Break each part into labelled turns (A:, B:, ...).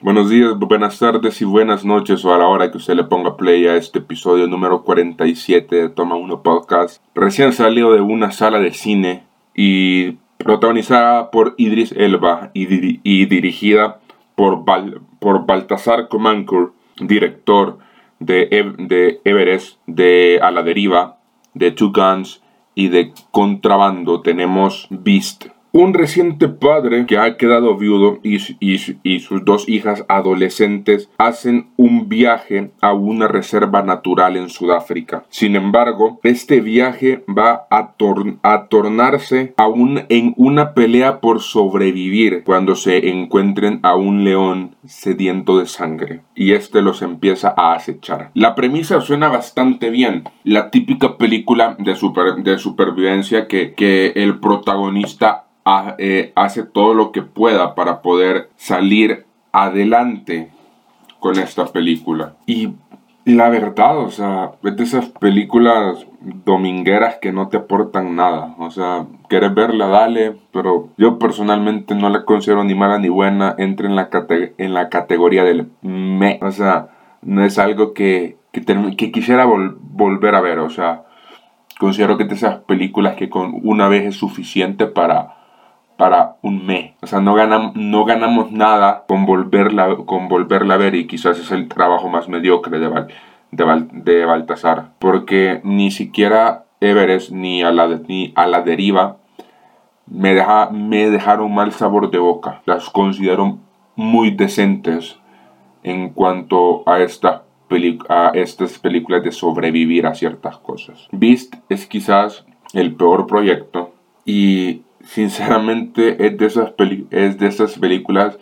A: buenos días, buenas tardes y buenas noches o a la hora que usted le ponga play a este episodio número 47 de Toma 1 Podcast. Recién salió de una sala de cine y protagonizada por Idris Elba y, dirigida por, por Baltasar Comancourt, director de, de Everest, de A la Deriva, de Two Guns y de Contrabando. Tenemos Beast un reciente padre que ha quedado viudo y, sus dos hijas adolescentes hacen un viaje a una reserva natural en Sudáfrica. Sin embargo, este viaje va a, tornarse aún en una pelea por sobrevivir cuando se encuentren a un león sediento de sangre y este los empieza a acechar. La premisa suena bastante bien, la típica película de, de supervivencia que, que el protagonista eh, hace todo lo que pueda para poder salir adelante con esta película. Y la verdad, o sea, es de esas películas domingueras que no te aportan nada. O sea, quieres verla, dale, pero yo personalmente no la considero ni mala ni buena. Entra en la, en la categoría del me. O sea, no es algo que, que, quisiera volver a ver. O sea, considero que es de esas películas que con una vez es suficiente para para un mes. O sea, no, ganamos, no ganamos nada con volverla, con volverla a ver y quizás es el trabajo más mediocre de, de, de Baltasar. Porque ni siquiera Everest ni a la, ni a la deriva me, deja, me dejaron mal sabor de boca. Las considero muy decentes en cuanto a estas a estas películas de sobrevivir a ciertas cosas. Beast es quizás el peor proyecto y sinceramente es de esas, es de esas películas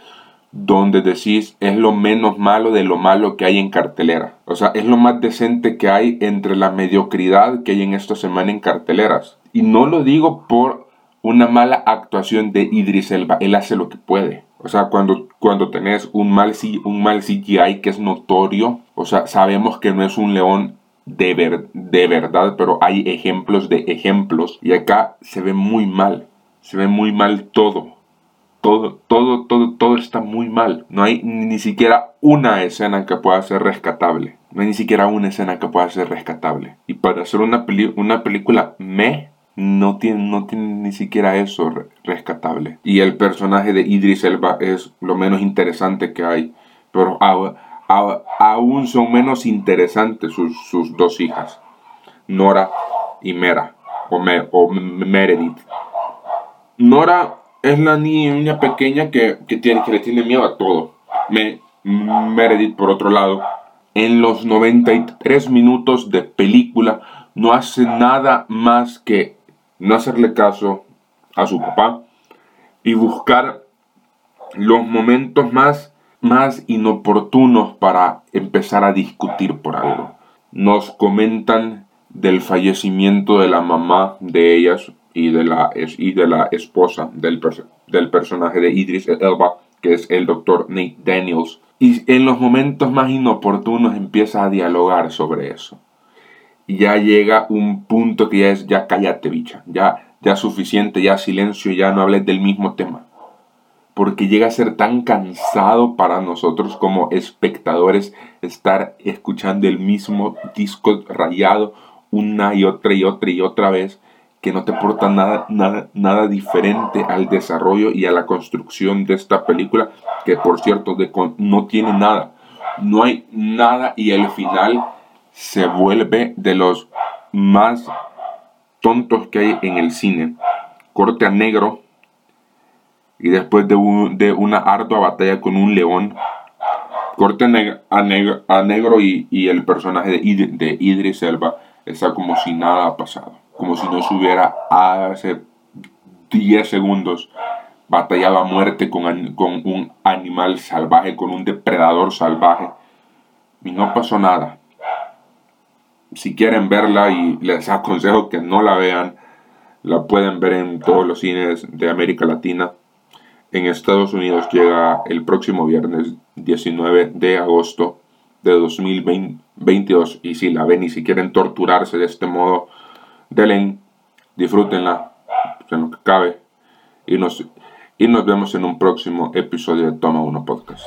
A: donde decís es lo menos malo de lo malo que hay en cartelera. O sea, es lo más decente que hay entre la mediocridad que hay en esta semana en carteleras. Y no lo digo por una mala actuación de Idris Elba, él hace lo que puede. O sea, cuando, cuando tenés un mal, un mal CGI que es notorio, o sea, sabemos que no es un león de, de verdad, pero hay ejemplos de ejemplos. Y acá se ve muy mal se ve muy mal todo. Todo, todo, todo, todo está muy mal. No hay ni siquiera una escena que pueda ser rescatable. No hay ni siquiera una escena que pueda ser rescatable. Y para hacer una, una película me, no tiene, no tiene ni siquiera eso rescatable. Y el personaje de Idris Elba es lo menos interesante que hay. Pero aún son menos interesantes sus, sus, dos hijas, Nora y Mera, o, o Meredith. Nora es la niña pequeña que, tiene, que le tiene miedo a todo. Me, Meredith, por otro lado, en los 93 minutos de película no hace nada más que no hacerle caso a su papá y buscar los momentos más, más inoportunos para empezar a discutir por algo. Nos comentan del fallecimiento de la mamá de ellas, y de la, y de la esposa del, del personaje de Idris Elba, que es el doctor Nate Daniels. Y en los momentos más inoportunos empieza a dialogar sobre eso. Y ya llega un punto que ya es, ya cállate bicha, ya, ya suficiente, ya silencio, ya no hables del mismo tema. Porque llega a ser tan cansado para nosotros como espectadores estar escuchando el mismo disco rayado una y otra y otra y otra vez que no te aporta nada, nada, nada diferente al desarrollo y a la construcción de esta película, que por cierto no tiene nada. No hay nada y el final se vuelve de los más tontos que hay en el cine. Corte a negro y después de, una ardua batalla con un león, corte a, negro, a negro y, y, el personaje de, de Idris Elba está como si nada ha pasado como si no se hubiera hace 10 segundos batallado a muerte con, con un animal salvaje, con un depredador salvaje. Y no pasó nada. Si quieren verla y les aconsejo que no la vean, la pueden ver en todos los cines de América Latina. En Estados Unidos llega el próximo viernes 19 de agosto de 2022. Y si la ven y si quieren torturarse de este modo, denle, disfrútenla, en lo que cabe. Y, nos, y nos vemos en un próximo episodio de Toma 1 Podcast.